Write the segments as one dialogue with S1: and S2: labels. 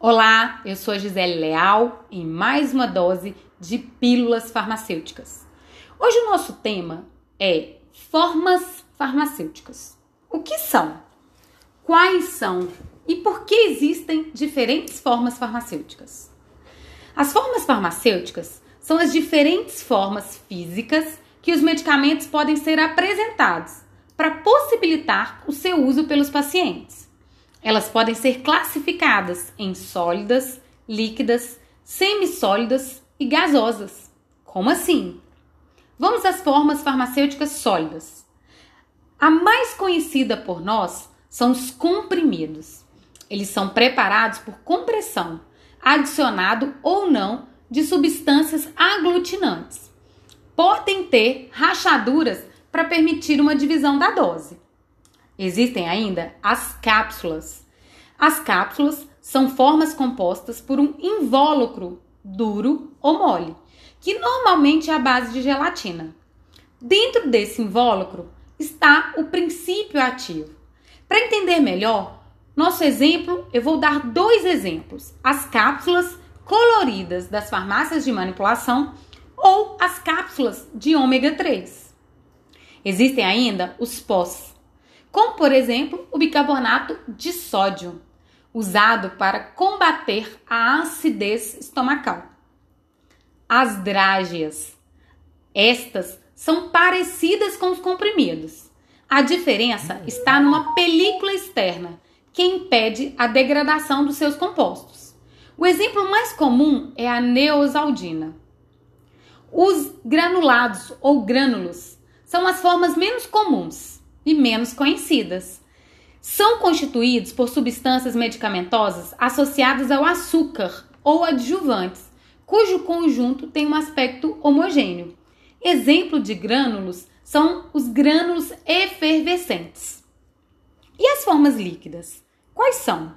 S1: Olá, eu sou a Gisele Leal em mais uma dose de pílulas farmacêuticas. Hoje o nosso tema é formas farmacêuticas. O que são? Quais são e por que existem diferentes formas farmacêuticas? As formas farmacêuticas são as diferentes formas físicas que os medicamentos podem ser apresentados para possibilitar o seu uso pelos pacientes. Elas podem ser classificadas em sólidas, líquidas, semissólidas e gasosas. Como assim? Vamos às formas farmacêuticas sólidas. A mais conhecida por nós são os comprimidos. Eles são preparados por compressão, adicionado ou não de substâncias aglutinantes. Podem ter rachaduras para permitir uma divisão da dose. Existem ainda as cápsulas. As cápsulas são formas compostas por um invólucro duro ou mole, que normalmente é a base de gelatina. Dentro desse invólucro está o princípio ativo. Para entender melhor, nosso exemplo, eu vou dar dois exemplos: as cápsulas coloridas das farmácias de manipulação ou as cápsulas de ômega 3. Existem ainda os pós, como por exemplo o bicarbonato de sódio, usado para combater a acidez estomacal. As drágeas. Estas são parecidas com os comprimidos. A diferença está numa película externa que impede a degradação dos seus compostos. O exemplo mais comum é a neosaldina. Os granulados ou grânulos são as formas menos comuns e menos conhecidas. São constituídos por substâncias medicamentosas associadas ao açúcar ou adjuvantes, cujo conjunto tem um aspecto homogêneo. Exemplo de grânulos são os grânulos efervescentes. E as formas líquidas? Quais são?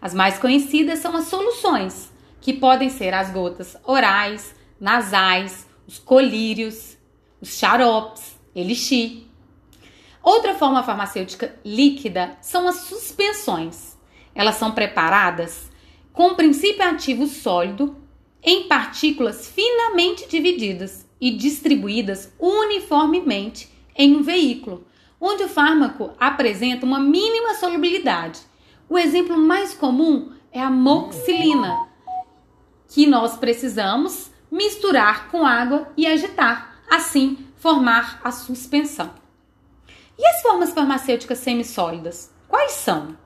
S1: As mais conhecidas são as soluções, que podem ser as gotas orais, nasais, os colírios, os xaropes, elixir. Outra forma farmacêutica líquida são as suspensões. Elas são preparadas com princípio ativo sólido em partículas finamente divididas e distribuídas uniformemente em um veículo, onde o fármaco apresenta uma mínima solubilidade. O exemplo mais comum é a moxilina, que nós precisamos misturar com água e agitar, assim formar a suspensão. E as formas farmacêuticas semissólidas? Quais são?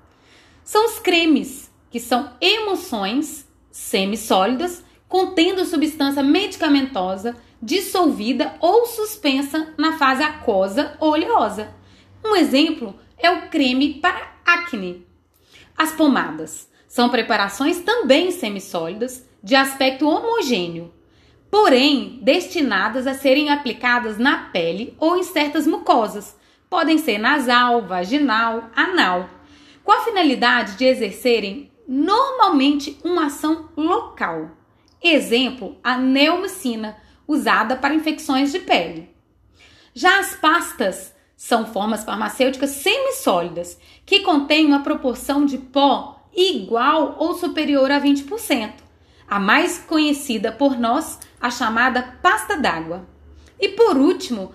S1: São os cremes, que são emulsões semissólidas contendo substância medicamentosa dissolvida ou suspensa na fase aquosa ou oleosa. Um exemplo é o creme para acne. As pomadas são preparações também semissólidas de aspecto homogêneo, porém destinadas a serem aplicadas na pele ou em certas mucosas, podem ser nasal, vaginal, anal, com a finalidade de exercerem normalmente uma ação local. Exemplo, a neomicina, usada para infecções de pele. Já as pastas são formas farmacêuticas semissólidas, que contêm uma proporção de pó igual ou superior a 20%. A mais conhecida por nós, a chamada pasta d'água. E por último,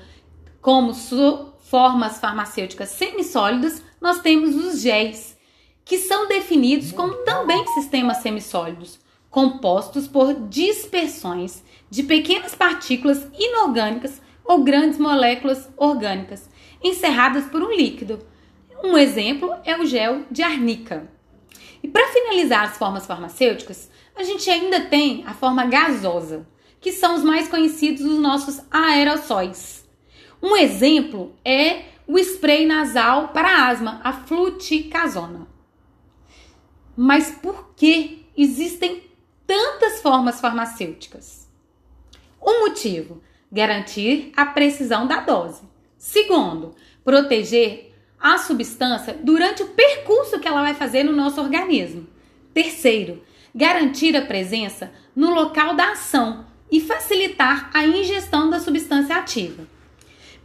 S1: como formas farmacêuticas semissólidas, nós temos os géis, que são definidos como também sistemas semissólidos, compostos por dispersões de pequenas partículas inorgânicas ou grandes moléculas orgânicas, encerradas por um líquido. Um exemplo é o gel de arnica. E para finalizar as formas farmacêuticas, a gente ainda tem a forma gasosa, que são os mais conhecidos os nossos aerossóis. Um exemplo é o spray nasal para asma, a fluticasona. Mas por que existem tantas formas farmacêuticas? Um motivo: garantir a precisão da dose. Segundo, proteger a substância durante o percurso que ela vai fazer no nosso organismo. Terceiro, garantir a presença no local da ação e facilitar a ingestão da substância ativa.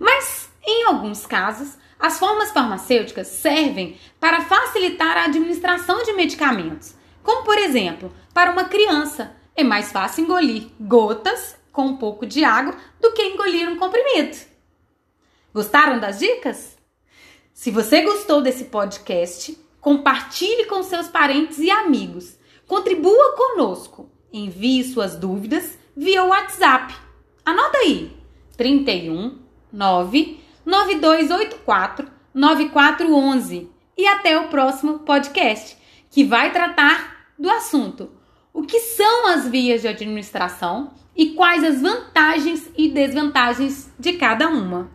S1: Mas, em alguns casos, as formas farmacêuticas servem para facilitar a administração de medicamentos, Como, por exemplo, para uma criança, é mais fácil engolir gotas com um pouco de água do que engolir um comprimido. Gostaram das dicas? Se você gostou desse podcast, compartilhe com seus parentes e amigos. Contribua conosco. Envie suas dúvidas via WhatsApp. Anota aí: 31 9 9284 9411. E até o próximo podcast, que vai tratar do assunto: o que são as vias de administração e quais as vantagens e desvantagens de cada uma.